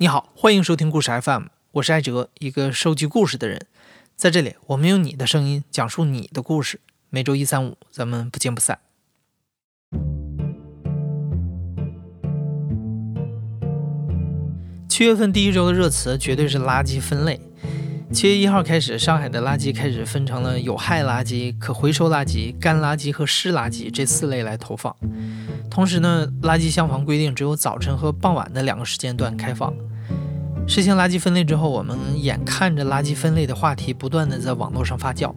你好，欢迎收听故事 FM，我是艾哲，一个收集故事的人。在这里，我们用你的声音讲述你的故事。每周一、三、五，咱们不见不散。七月份第一周的热词绝对是垃圾分类。七月一号开始，上海的垃圾开始分成了有害垃圾、可回收垃圾、干垃圾和湿垃圾这四类来投放。同时呢，垃圾箱房规定只有早晨和傍晚的两个时间段开放。实行垃圾分类之后，我们眼看着垃圾分类的话题不断的在网络上发酵。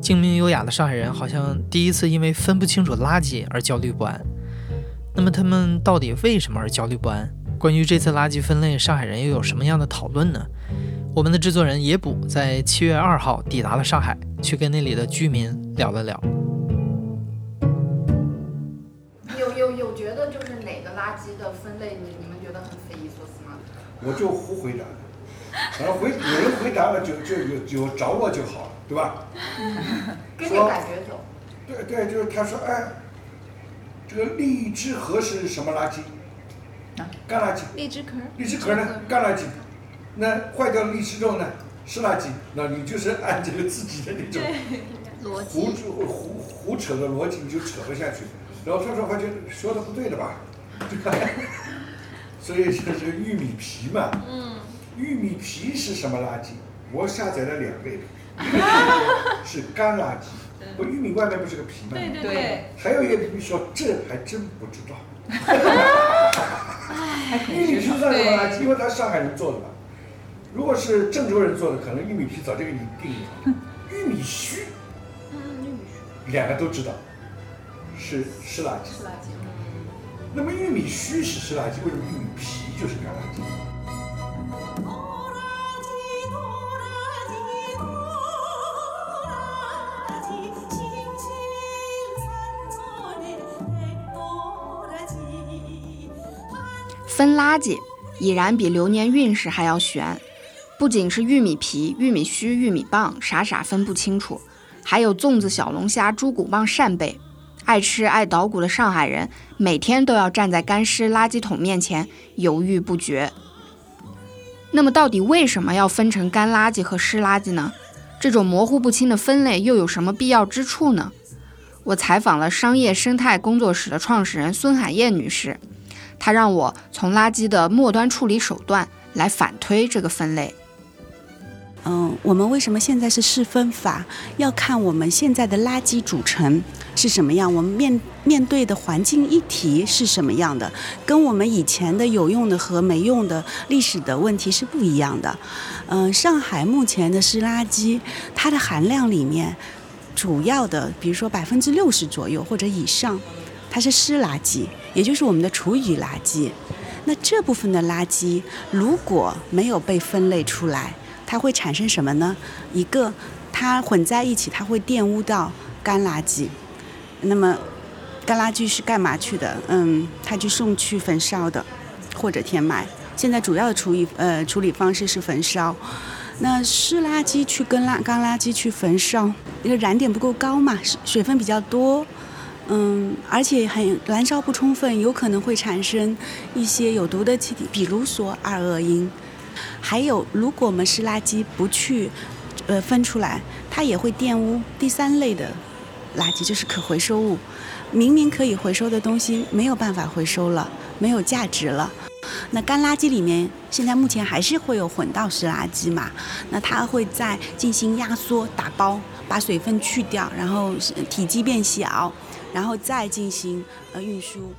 精明优雅的上海人好像第一次因为分不清楚垃圾而焦虑不安。那么他们到底为什么而焦虑不安？关于这次垃圾分类，上海人又有什么样的讨论呢？我们的制作人野捕在七月二号抵达了上海，去跟那里的居民聊了聊。我就胡回答，然后回有人回答了就就有有着落就好了，对吧？跟着感觉走。对对，就是他说，哎，这个荔枝核是什么垃圾？干垃圾。荔枝壳。荔枝壳呢？干垃圾。那坏掉的荔枝肉呢？是垃圾。那你就是按这个自己的那种胡胡胡胡扯的逻辑，你就扯不下去。然后说说发现说的不对的吧？所以就是玉米皮嘛，嗯，玉米皮是什么垃圾？我下载了两类，是干垃圾。不，玉米外面不是个皮吗？对对对。还有一个皮说，这还真不知道。玉米皮算什么垃圾？因为它上海人做的嘛。如果是郑州人做的，可能玉米皮早就给你定义了。玉米须，嗯，玉米须，两个都知道，是湿垃圾。湿垃圾。那么玉米须是湿垃圾，为什么玉米皮就是干垃圾？分垃圾已然比流年运势还要悬，不仅是玉米皮、玉米须、玉米棒，傻傻分不清楚，还有粽子、小龙虾、猪骨棒、扇贝。爱吃爱捣鼓的上海人，每天都要站在干湿垃圾桶面前犹豫不决。那么，到底为什么要分成干垃圾和湿垃圾呢？这种模糊不清的分类又有什么必要之处呢？我采访了商业生态工作室的创始人孙海燕女士，她让我从垃圾的末端处理手段来反推这个分类。嗯，我们为什么现在是试分法？要看我们现在的垃圾组成是什么样，我们面面对的环境议题是什么样的，跟我们以前的有用的和没用的历史的问题是不一样的。嗯，上海目前的湿垃圾，它的含量里面主要的，比如说百分之六十左右或者以上，它是湿垃圾，也就是我们的厨余垃圾。那这部分的垃圾如果没有被分类出来，它会产生什么呢？一个，它混在一起，它会玷污到干垃圾。那么，干垃圾是干嘛去的？嗯，它去送去焚烧的，或者填埋。现在主要的处理呃处理方式是焚烧。那湿垃圾去跟垃干垃圾去焚烧，那个燃点不够高嘛，水分比较多，嗯，而且很燃烧不充分，有可能会产生一些有毒的气体，比如说二恶英。还有，如果我们湿垃圾不去，呃，分出来，它也会玷污第三类的垃圾，就是可回收物。明明可以回收的东西没有办法回收了，没有价值了。那干垃圾里面，现在目前还是会有混到湿垃圾嘛？那它会再进行压缩、打包，把水分去掉，然后体积变小，然后再进行呃运输。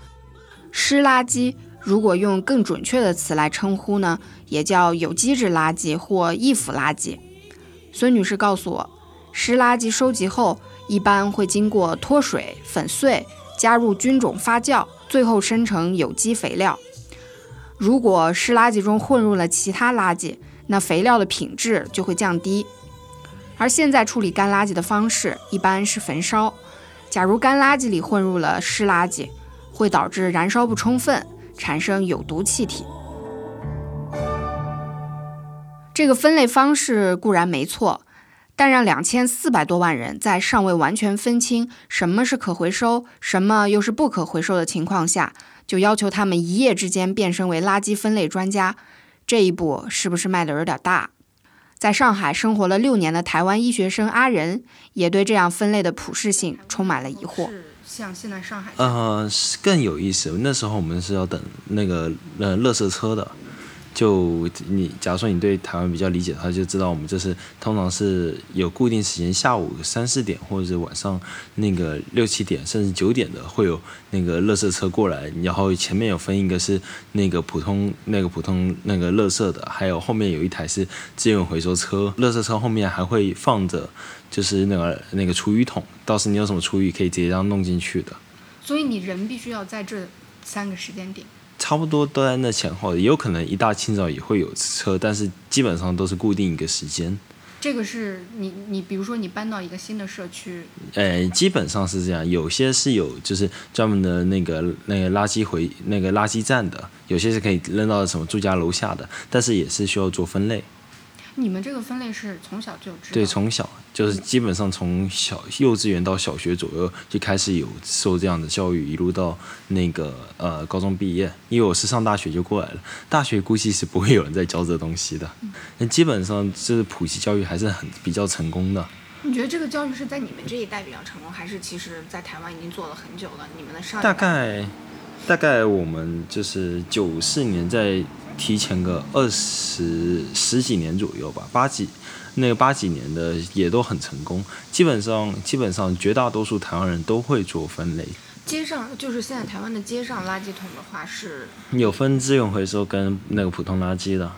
湿垃圾。如果用更准确的词来称呼呢，也叫有机质垃圾或易腐垃圾。孙女士告诉我，湿垃圾收集后一般会经过脱水、粉碎、加入菌种发酵，最后生成有机肥料。如果湿垃圾中混入了其他垃圾，那肥料的品质就会降低。而现在处理干垃圾的方式一般是焚烧。假如干垃圾里混入了湿垃圾，会导致燃烧不充分。产生有毒气体，这个分类方式固然没错，但让两千四百多万人在尚未完全分清什么是可回收，什么又是不可回收的情况下，就要求他们一夜之间变身为垃圾分类专家，这一步是不是迈得有点大？在上海生活了六年的台湾医学生阿仁，也对这样分类的普适性充满了疑惑。像现在上海，呃，更有意思。那时候我们是要等那个呃，乐色车的。就你，假如说你对台湾比较理解的话，就知道我们这是通常是有固定时间，下午三四点或者是晚上那个六七点甚至九点的会有那个乐色车过来，然后前面有分一个是那个普通那个普通那个乐色的，还有后面有一台是资源回收车，乐色车后面还会放着就是那个那个厨余桶，到时你有什么厨余可以直接这样弄进去的。所以你人必须要在这三个时间点。差不多都在那前后，也有可能一大清早也会有车，但是基本上都是固定一个时间。这个是你你比如说你搬到一个新的社区，呃，基本上是这样，有些是有就是专门的那个那个垃圾回那个垃圾站的，有些是可以扔到什么住家楼下的，但是也是需要做分类。你们这个分类是从小就知道？对，从小就是基本上从小幼稚园到小学左右就开始有受这样的教育，一路到那个呃高中毕业。因为我是上大学就过来了，大学估计是不会有人在教这东西的。那基本上就是普及教育还是很比较成功的。你觉得这个教育是在你们这一代比较成功，还是其实在台湾已经做了很久了？你们的上大概大概我们就是九四年在。提前个二十十几年左右吧，八几那个八几年的也都很成功，基本上基本上绝大多数台湾人都会做分类。街上就是现在台湾的街上垃圾桶的话是有分资源回收跟那个普通垃圾的。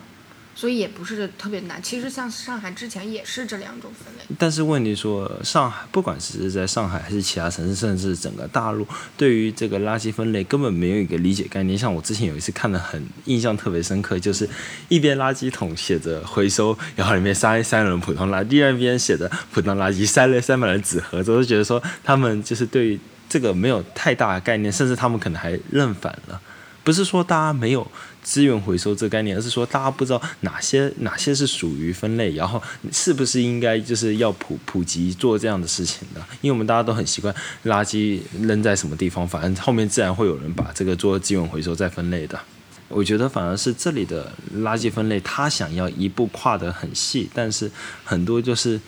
所以也不是特别难，其实像上海之前也是这两种分类。但是问题说，上海不管是在上海还是其他城市，甚至整个大陆，对于这个垃圾分类根本没有一个理解概念。像我之前有一次看的很印象特别深刻，就是一边垃圾桶写着回收，然后里面塞塞了普通垃圾，第二边写的普通垃圾塞了塞满了纸盒子，我就觉得说他们就是对这个没有太大的概念，甚至他们可能还认反了。不是说大家没有资源回收这概念，而是说大家不知道哪些哪些是属于分类，然后是不是应该就是要普普及做这样的事情的？因为我们大家都很习惯垃圾扔在什么地方，反正后面自然会有人把这个做资源回收再分类的。我觉得反而是这里的垃圾分类，他想要一步跨得很细，但是很多就是。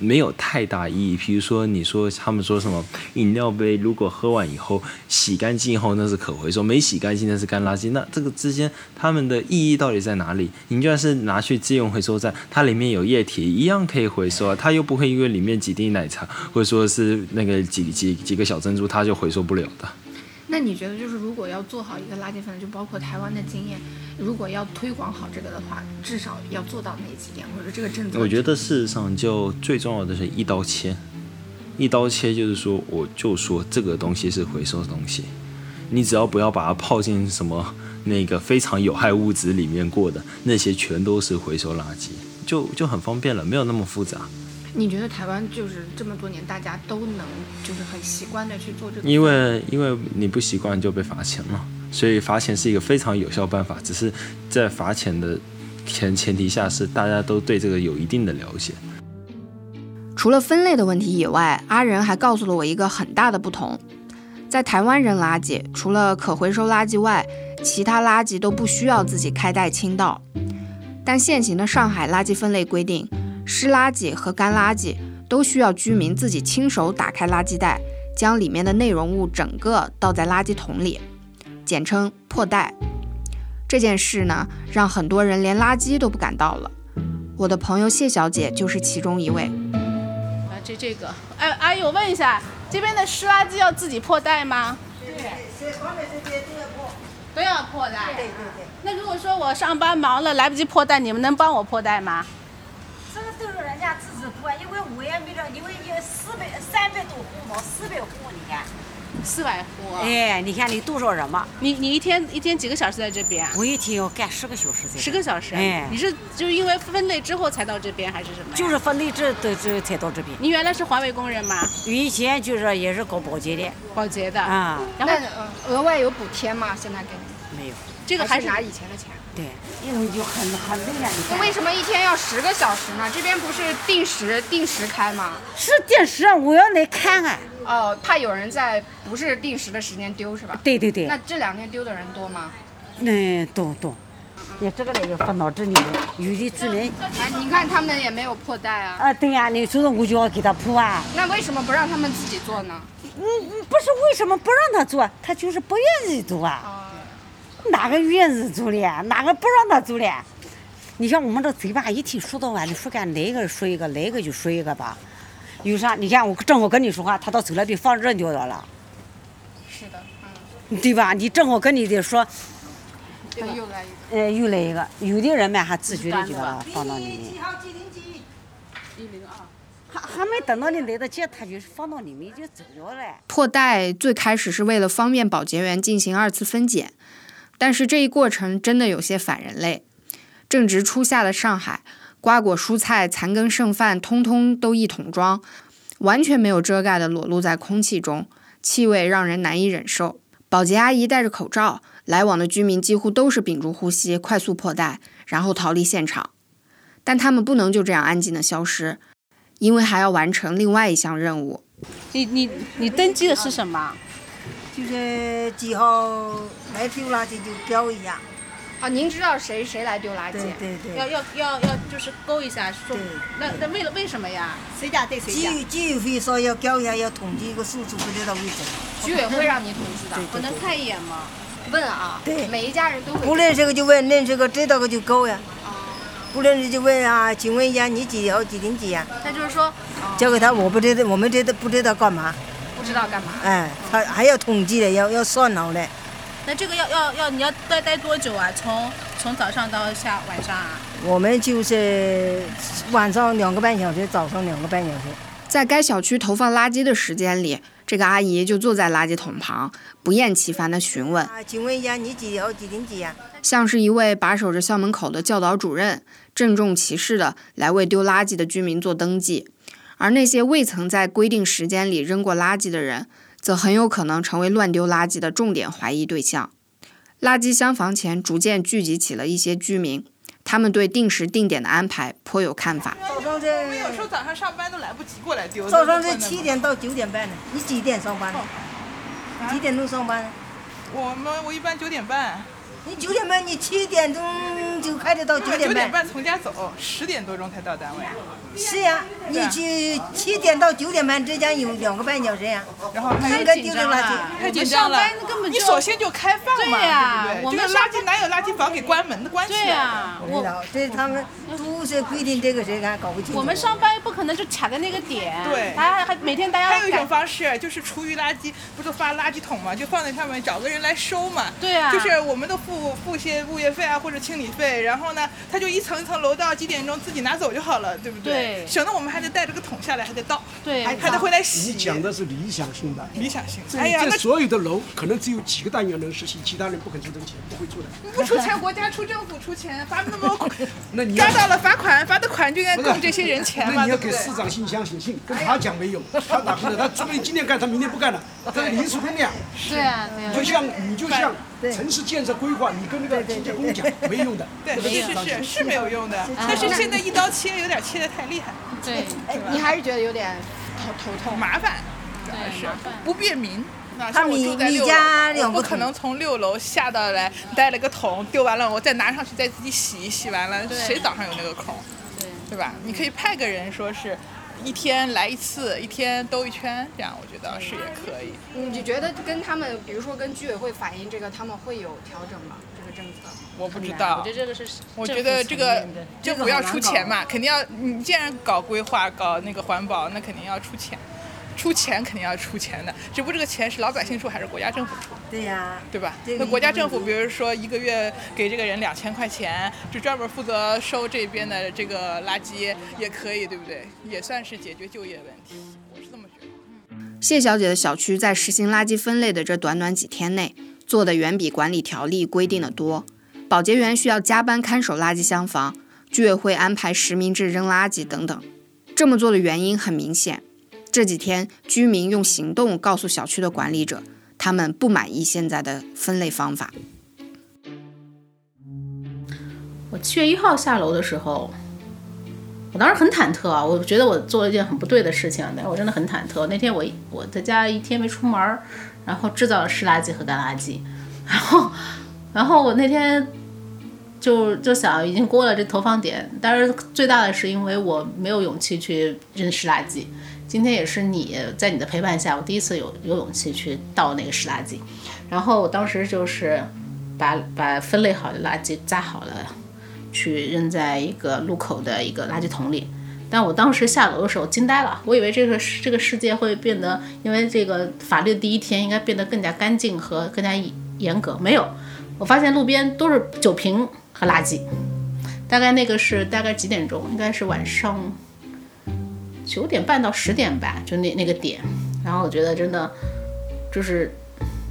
没有太大意义。比如说，你说他们说什么饮料杯，如果喝完以后洗干净以后那是可回收，没洗干净那是干垃圾。那这个之间他们的意义到底在哪里？你就算是拿去自用回收站，它里面有液体一样可以回收啊，它又不会因为里面几滴奶茶或者说是那个几几几个小珍珠，它就回收不了的。那你觉得，就是如果要做好一个垃圾分类，就包括台湾的经验，如果要推广好这个的话，至少要做到哪几点，或者这个政策？我觉得事实上，就最重要的是一刀切，一刀切就是说，我就说这个东西是回收的东西，你只要不要把它泡进什么那个非常有害物质里面过的，那些全都是回收垃圾，就就很方便了，没有那么复杂。你觉得台湾就是这么多年，大家都能就是很习惯的去做这个？因为因为你不习惯就被罚钱了，所以罚钱是一个非常有效办法。只是在罚钱的前前提下，是大家都对这个有一定的了解。除了分类的问题以外，阿仁还告诉了我一个很大的不同：在台湾扔垃圾，除了可回收垃圾外，其他垃圾都不需要自己开袋倾倒。但现行的上海垃圾分类规定。湿垃圾和干垃圾都需要居民自己亲手打开垃圾袋，将里面的内容物整个倒在垃圾桶里，简称破袋。这件事呢，让很多人连垃圾都不敢倒了。我的朋友谢小姐就是其中一位。啊，这这个，哎，阿姨，我问一下，这边的湿垃圾要自己破袋吗？对，这方面这些都要破，都要破袋。对对对。那如果说我上班忙了来不及破袋，你们能帮我破袋吗？这个人家自己破，因为我也没了，因为有四百、三百多户嘛，四百户，你看。四百户。哎，你看你多少人嘛？你你一天一天几个小时在这边？我一天要干十个小时。十个小时。哎。你是就因为分类之后才到这边，还是什么？就是分类之的这才到这边。你原来是环卫工人吗？以前就是也是搞保洁的。保洁的。啊。然后额外有补贴吗？现在给你？没有。这个还是拿以前的钱。对，因为就很很累啊！你为什么一天要十个小时呢？这边不是定时定时开吗？是定时，我要来看啊。哦，怕有人在不是定时的时间丢是吧？对对对。那这两天丢的人多吗？嗯，多多。你这个呢要放到这里面，有的主人哎，你看他们也没有破袋啊。啊，对呀、你所以说我就要给他铺啊。那为什么不让他们自己做呢？不是为什么不让他做，他就是不愿意做啊。哪个愿意做嘞？哪个不让他做的？你像我们这嘴巴一提说到晚，你说干哪个说一个，哪个就说一个吧。有啥？你看我正好跟你说话，他到走了地放扔掉了，是的，嗯对吧？你正好跟你的说，这个又来一个。呃，又来一个，有的人嘛还自觉的就把它放到里面，一零二。还还没等到你来得及，他就放到里面就走掉了嘞。破袋最开始是为了方便保洁员进行二次分拣，但是这一过程真的有些反人类。正值初夏的上海，瓜果蔬菜、残羹剩饭通通都一桶装，完全没有遮盖的裸露在空气中，气味让人难以忍受。保洁阿姨戴着口罩，来往的居民几乎都是屏住呼吸，快速破袋，然后逃离现场。但他们不能就这样安静的消失，因为还要完成另外一项任务。你你你登记的是什么？就是几号来丢垃圾就标一下。啊，您知道谁谁来丢垃圾？对对对。要要要要就是勾一下说对。那那为了为什么呀？谁家对谁家。居居委会说要标一下，要统计一个数字，不知道为什么。居委会让你统计的，我能看一眼吗？问啊，对每一家人都会。不认识个就问，认识个知道个就勾呀。不认识就问啊，请问一下你几号几零几呀？那就是说，交给他，我不知道，我们这都不知道干嘛？不知道干嘛。哎，他还要统计的，要要算好嘞。那这个要要要你要待待多久啊？从从早上到下晚上啊？我们就是晚上两个半小时，早上两个半小时。在该小区投放垃圾的时间里，这个阿姨就坐在垃圾桶旁，不厌其烦地询问，啊，请问一下你几号几零几呀？像是一位把守着校门口的教导主任，郑重其事地来为丢垃圾的居民做登记。而那些未曾在规定时间里扔过垃圾的人，则很有可能成为乱丢垃圾的重点怀疑对象。垃圾箱房前逐渐聚集起了一些居民，他们对定时定点的安排颇有看法。早上这我有时候早上上班都来不及过来丢。早上这七点到九点半呢，你几点上班呢？几点钟上班？我们我一般九点半。你九点半，你七点钟就开始到九点半。九点半从家走，十点多钟才到单位。是呀，你去七点到九点半之间有两个半小时呀。然后应该丢这垃圾。太紧张了，你首先就开放嘛，对呀对不对？我们垃圾哪有垃圾房给关门的关系？对呀，我知道，这他们都是规定这个谁还搞不清楚。我们上班不可能就卡在那个点，对大家还每天大家还有一种方式就是厨余垃圾，不是发垃圾桶嘛，就放在上面找个人来收嘛。对啊就是我们都付付些物业费啊或者清理费，然后呢，他就一层一层楼道，几点钟自己拿走就好了，对不对省得我们还得带着个桶下来，还得倒，对还还得回来洗。你讲的是理想性的，理想性。哎呀，这那所有的楼可能只有几个单元能实行，其他人不肯出这个钱，不会做的。不出钱，国家出，政府出钱，罚那么 那你要抓到了罚款，罚的款就应该供这些人钱嘛，那你要？给市长信箱写信，跟他讲没有，他哪不能？他说不定今天干，他明天不干了，他是临时工呀。对啊对啊就像你就像城市建设规划，你跟那个清洁工讲没用的，对，这个是是是是没有用的，但是现在一刀切有点切的太厉害，对，哎，你还是觉得有点头头痛。麻烦，主要是不便民。那他像我你你住在六楼，家我不可能从六楼下到来带了个桶，丢完了我再拿上去再自己洗，洗完了谁早上有那个空？对。对吧？你可以派个人说是。一天来一次，一天兜一圈，这样我觉得是也可以。你觉得跟他们，比如说跟居委会反映这个，他们会有调整吗？这个政策？我不知道，我觉得这个是我觉得这个政府要出钱嘛，肯定要。你既然搞规划、搞那个环保，那肯定要出钱，出钱肯定要出钱的。只不过这个钱是老百姓出还是国家政府出？对呀，对吧？那国家政府，比如说一个月给这个人两千块钱，就专门负责收这边的这个垃圾，也可以，对不对？也算是解决就业问题。我是这么觉得。谢小姐的小区在实行垃圾分类的这短短几天内，做的远比管理条例规定的多。保洁员需要加班看守垃圾箱房，居委会安排实名制扔垃圾等等。这么做的原因很明显，这几天居民用行动告诉小区的管理者，他们不满意现在的分类方法。我七月一号下楼的时候，我当时很忐忑啊，我觉得我做了一件很不对的事情，但是我真的很忐忑。那天我我在家一天没出门，然后制造了湿垃圾和干垃圾，然后然后我那天就就想已经过了这投放点，但是最大的是因为我没有勇气去扔湿垃圾。今天也是你在你的陪伴下，我第一次有有勇气去倒那个湿垃圾。然后我当时就是把把分类好的垃圾扎好了，去扔在一个路口的一个垃圾桶里。但我当时下楼的时候惊呆了，我以为这个这个世界会变得，因为这个法律第一天应该变得更加干净和更加严格，没有。我发现路边都是酒瓶和垃圾，大概那个是大概几点钟？应该是晚上九点半到十点吧，就那那个点。然后我觉得真的就是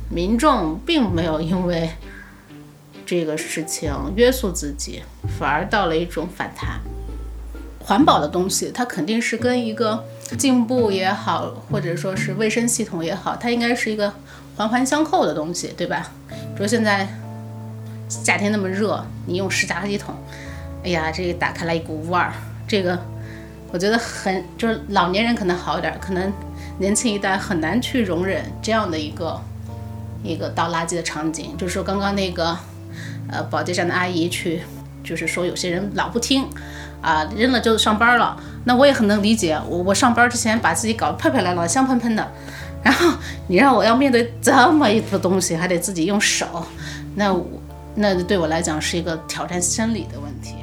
民众并没有因为这个事情约束自己，反而到了一种反弹。环保的东西，它肯定是跟一个进步也好，或者说是卫生系统也好，它应该是一个环环相扣的东西，对吧？比如现在。夏天那么热，你用湿垃圾桶，哎呀，这个打开来一股味儿，这个我觉得很就是老年人可能好一点，可能年轻一代很难去容忍这样的一个一个倒垃圾的场景。就是说刚刚那个呃保洁站的阿姨去，就是说有些人老不听啊，扔了就上班了。那我也很能理解，我我上班之前把自己搞得漂漂亮亮、香喷喷的，然后你让我要面对这么一个东西，还得自己用手，那我。那对我来讲是一个挑战生理的问题。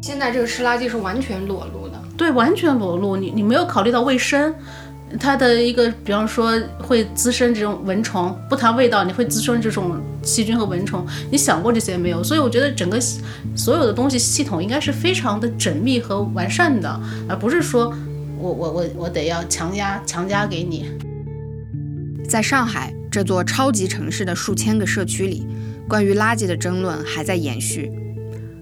现在这个湿垃圾是完全裸露的，对，完全裸露。你你没有考虑到卫生，它的一个，比方说会滋生这种蚊虫，不谈味道，你会滋生这种细菌和蚊虫，你想过这些没有？所以我觉得整个所有的东西系统应该是非常的缜密和完善的，而不是说我我我我得要强压强加给你。在上海。这座超级城市的数千个社区里，关于垃圾的争论还在延续。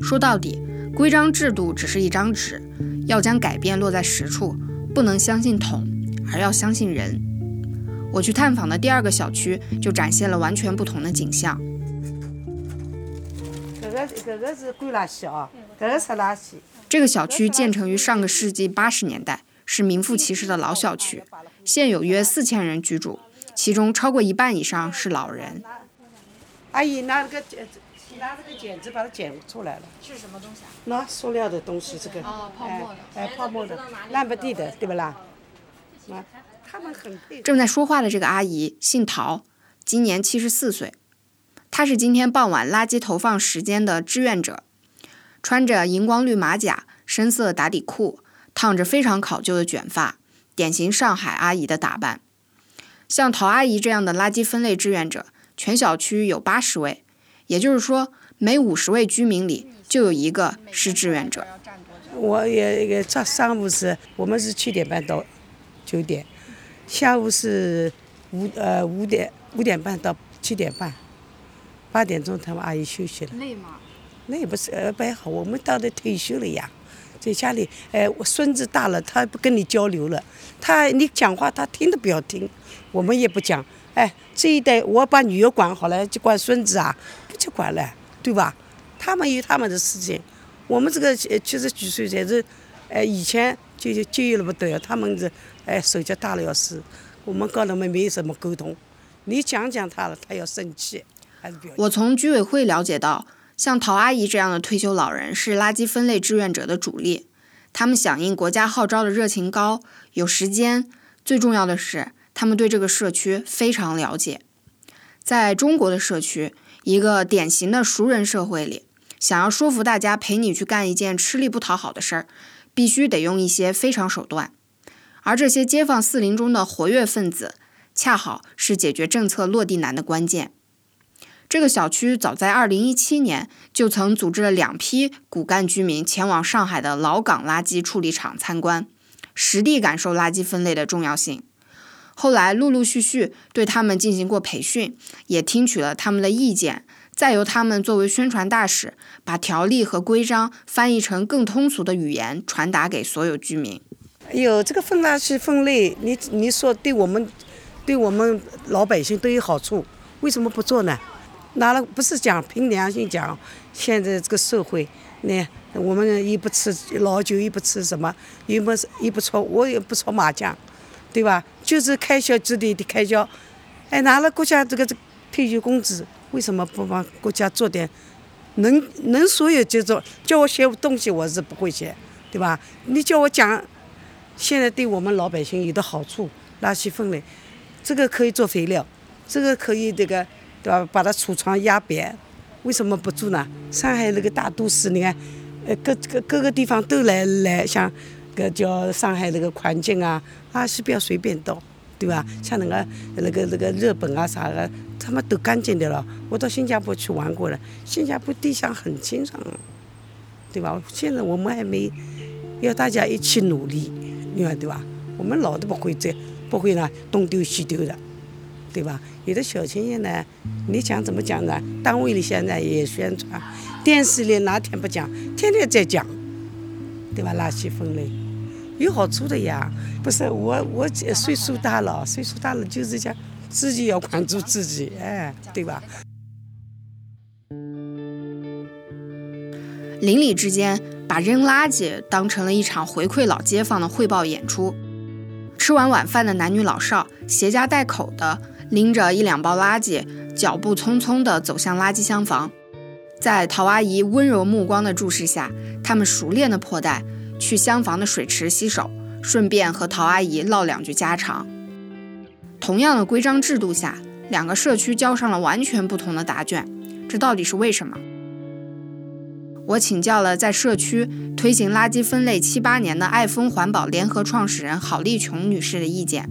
说到底，规章制度只是一张纸，要将改变落在实处，不能相信统，而要相信人。我去探访的第二个小区就展现了完全不同的景象。这个这个是归垃圾啊，这个是垃圾。这个小区建成于上个世纪八十年代，是名副其实的老小区，现有约四千人居住。其中超过一半以上是老人。阿姨拿那个剪，拿这个剪子把它剪出来了。是什么东西啊？那塑料的东西，这个。哦，泡沫的。哎，泡沫的，烂不地的，对不啦？啊，他们很正在说话的这个阿姨姓陶，今年七十四岁。她是今天傍晚垃圾投放时间的志愿者，穿着荧光绿马甲、深色打底裤，烫着非常考究的卷发，典型上海阿姨的打扮。像陶阿姨这样的垃圾分类志愿者，全小区有八十位，也就是说，每五十位居民里就有一个是志愿者。我也也上上午是我们是七点半到九点，下午是五呃五点五点半到七点半，八点钟他们阿姨休息了。累吗？累不是呃不好，我们到的退休了呀。在家里，哎，我孙子大了，他不跟你交流了，他你讲话他听都不要听，我们也不讲，哎，这一代我把女儿管好了，就管孙子啊，不管了，对吧？他们有他们的事情，我们这个七十几岁才是，哎，以前就就节约了不得，他们是，哎，手脚大了要死，我们跟他们没有什么沟通，你讲讲他了，他要生气，我从居委会了解到。像陶阿姨这样的退休老人是垃圾分类志愿者的主力，他们响应国家号召的热情高，有时间，最重要的是他们对这个社区非常了解。在中国的社区，一个典型的熟人社会里，想要说服大家陪你去干一件吃力不讨好的事儿，必须得用一些非常手段，而这些街坊四邻中的活跃分子，恰好是解决政策落地难的关键。这个小区早在2017年就曾组织了两批骨干居民前往上海的老港垃圾处理厂参观，实地感受垃圾分类的重要性。后来陆陆续续对他们进行过培训，也听取了他们的意见，再由他们作为宣传大使，把条例和规章翻译成更通俗的语言传达给所有居民。哎呦，这个分垃圾分类，你你说对我们，对我们老百姓都有好处，为什么不做呢？拿了不是讲凭良心讲，现在这个社会，那我们也不吃老酒，也不吃什么，也不也不搓，我也不搓麻将，对吧？就是开销之类的开销，哎，拿了国家这个这退休工资，为什么不帮国家做点？能能所有就做，叫我写东西我是不会写，对吧？你叫我讲，现在对我们老百姓有的好处，垃圾分类，这个可以做肥料，这个可以这个，对吧？把它储藏压扁，为什么不做呢？上海那个大都市，你看，呃，各各各个地方都来来，像个叫上海那个环境啊，垃圾不要随便倒。对吧？像那个那个那个日本啊啥的，他们都干净的了。我到新加坡去玩过了，新加坡地上很清爽，对吧？现在我们还没要大家一起努力，你看对吧？我们老都不会这，不会呢东丢西丢的，对吧？有的小青年呢，你讲怎么讲呢？单位里现在也宣传，电视里哪天不讲？天天在讲，对吧？垃圾分类。有好处的呀，不是我我岁数大了，岁数大了就是讲自己要管住自己，哎，对吧？邻里之间把扔垃圾当成了一场回馈老街坊的汇报演出。吃完晚饭的男女老少携家带口的拎着一两包垃圾，脚步匆匆地走向垃圾箱房，在陶阿姨温柔目光的注视下，他们熟练的破袋。去厢房的水池洗手，顺便和陶阿姨唠两句家常。同样的规章制度下，两个社区交上了完全不同的答卷，这到底是为什么？我请教了在社区推行垃圾分类七八年的爱丰环保联合创始人郝丽琼女士的意见。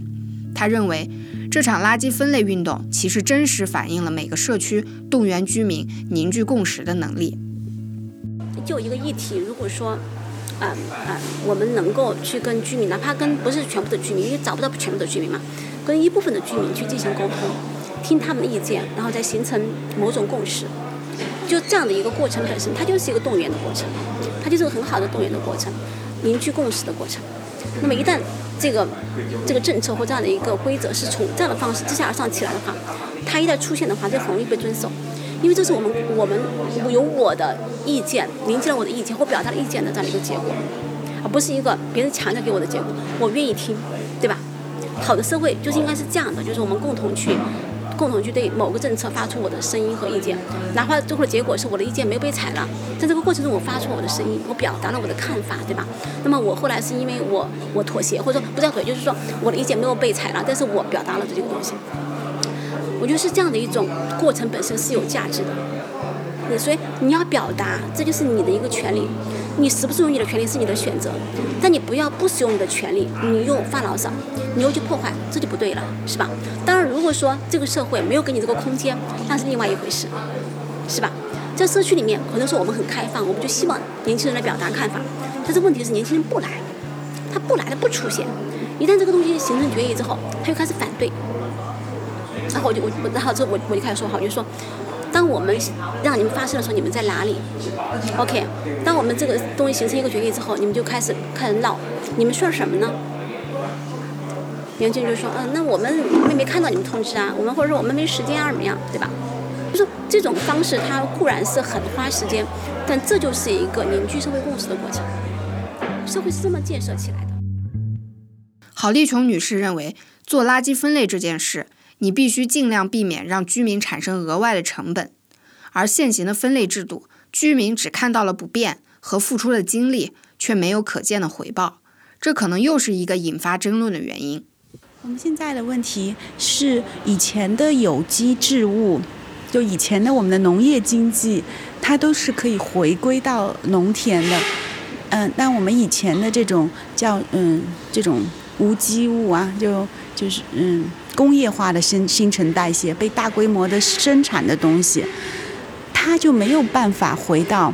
她认为，这场垃圾分类运动其实真实反映了每个社区动员居民凝聚共识的能力。就一个议题，如果说。嗯嗯，我们能够去跟居民，哪怕跟不是全部的居民，因为找不到全部的居民嘛，跟一部分的居民去进行沟通，听他们的意见，然后再形成某种共识。就这样的一个过程本身，它就是一个动员的过程，它就是个很好的动员的过程，凝聚共识的过程。那么一旦这个这个政策或这样的一个规则是从这样的方式自下而上起来的话，它一旦出现的话，就很容易被遵守。因为这是我们我们有我的意见，凝结了我的意见或表达了意见的这样一个结果，而不是一个别人强加给我的结果。我愿意听，对吧？好的社会就是应该是这样的，就是我们共同去共同去对某个政策发出我的声音和意见，哪怕最后的结果是我的意见没有被采纳，在这个过程中我发出我的声音，我表达了我的看法，对吧？那么我后来是因为我我妥协，或者说不叫妥协，就是说我的意见没有被采纳，但是我表达了这个东西。我觉得是这样的一种过程本身是有价值的，你所以你要表达，这就是你的一个权利。你使不使用你的权利是你的选择，但你不要不使用你的权利，你又发牢骚，你又去破坏，这就不对了，是吧？当然，如果说这个社会没有给你这个空间，那是另外一回事，是吧？在社区里面，可能说我们很开放，我们就希望年轻人来表达看法，但是问题是年轻人不来，他不来，他不出现，一旦这个东西形成决议之后，他又开始反对。然后我就我我然后这我我就开始说好，就说，当我们让你们发生的时候，你们在哪里？OK，当我们这个东西形成一个决议之后，你们就开始开始闹，你们说什么呢？年轻人就说，嗯，那我们没没看到你们通知啊，我们或者说我们没时间啊，怎么样，对吧？就说这种方式，它固然是很花时间，但这就是一个凝聚社会共识的过程，社会是这么建设起来的。郝丽琼女士认为，做垃圾分类这件事。你必须尽量避免让居民产生额外的成本，而现行的分类制度，居民只看到了不便和付出的精力，却没有可见的回报，这可能又是一个引发争论的原因。我们现在的问题是，以前的有机质物，就以前的我们的农业经济，它都是可以回归到农田的。嗯，那我们以前的这种叫嗯这种无机物啊，就就是嗯。工业化的新新陈代谢被大规模的生产的东西，它就没有办法回到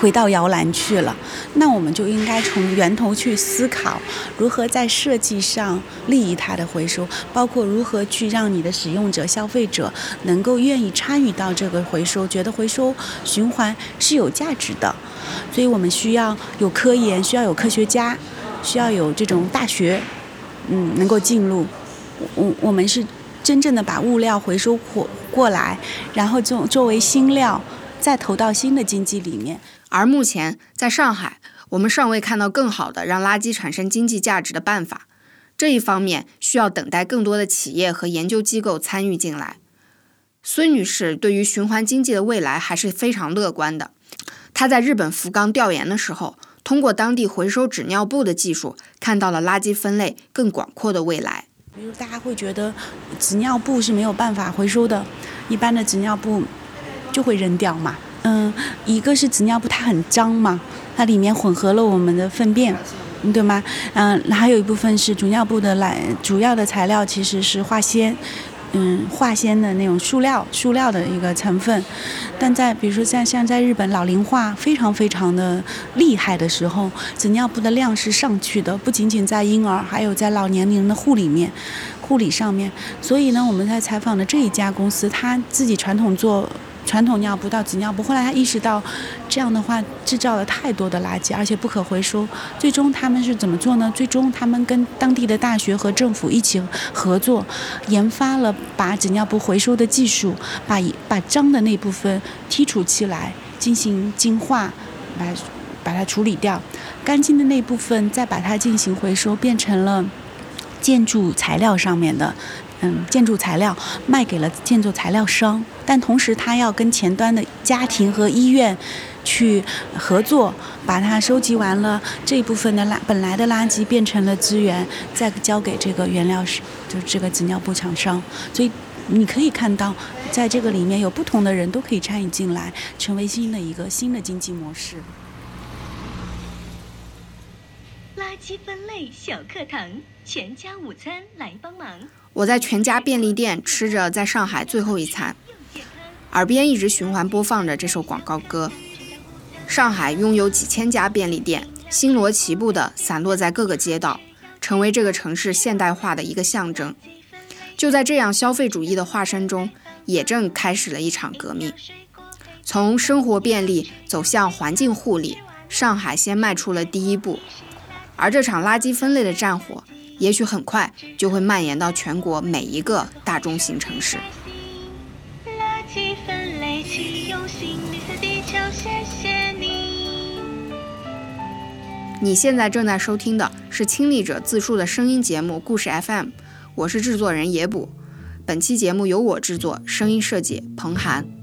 回到摇篮去了。那我们就应该从源头去思考，如何在设计上利益它的回收，包括如何去让你的使用者、消费者能够愿意参与到这个回收，觉得回收循环是有价值的。所以我们需要有科研，需要有科学家，需要有这种大学，嗯，能够进入。我我们是真正的把物料回收过过来，然后作作为新料，再投到新的经济里面。而目前在上海，我们尚未看到更好的让垃圾产生经济价值的办法。这一方面需要等待更多的企业和研究机构参与进来。孙女士对于循环经济的未来还是非常乐观的。她在日本福冈调研的时候，通过当地回收纸尿布的技术，看到了垃圾分类更广阔的未来。比如大家会觉得纸尿布是没有办法回收的，一般的纸尿布就会扔掉嘛。嗯，一个是纸尿布它很脏嘛，它里面混合了我们的粪便，对吗？嗯，还有一部分是纸尿布的来主要的材料其实是化纤。嗯，化纤的那种塑料，塑料的一个成分，但在比如说像像在日本老龄化非常非常的厉害的时候，纸尿布的量是上去的，不仅仅在婴儿，还有在老年龄的护理面，护理上面。所以呢，我们在采访的这一家公司，他自己传统做。传统尿布到纸尿布，后来他意识到，这样的话制造了太多的垃圾，而且不可回收。最终他们是怎么做呢？最终他们跟当地的大学和政府一起合作，研发了把纸尿布回收的技术，把把脏的那部分剔除起来，进行净化，把把它处理掉，干净的那部分再把它进行回收，变成了建筑材料上面的。嗯，建筑材料卖给了建筑材料商，但同时他要跟前端的家庭和医院去合作，把它收集完了这一部分的垃本来的垃圾变成了资源，再交给这个原料是就这个纸尿布厂商。所以你可以看到，在这个里面有不同的人都可以参与进来，成为新的一个新的经济模式。垃圾分类小课堂，全家午餐来帮忙。我在全家便利店吃着在上海最后一餐，耳边一直循环播放着这首广告歌。上海拥有几千家便利店，星罗棋布地散落在各个街道，成为这个城市现代化的一个象征。就在这样消费主义的化身中，也正开始了一场革命。从生活便利走向环境护理，上海先迈出了第一步。而这场垃圾分类的战火。也许很快就会蔓延到全国每一个大中型城市。你现在正在收听的是亲历者自述的声音节目《故事 FM》，我是制作人野补。本期节目由我制作，声音设计彭涵。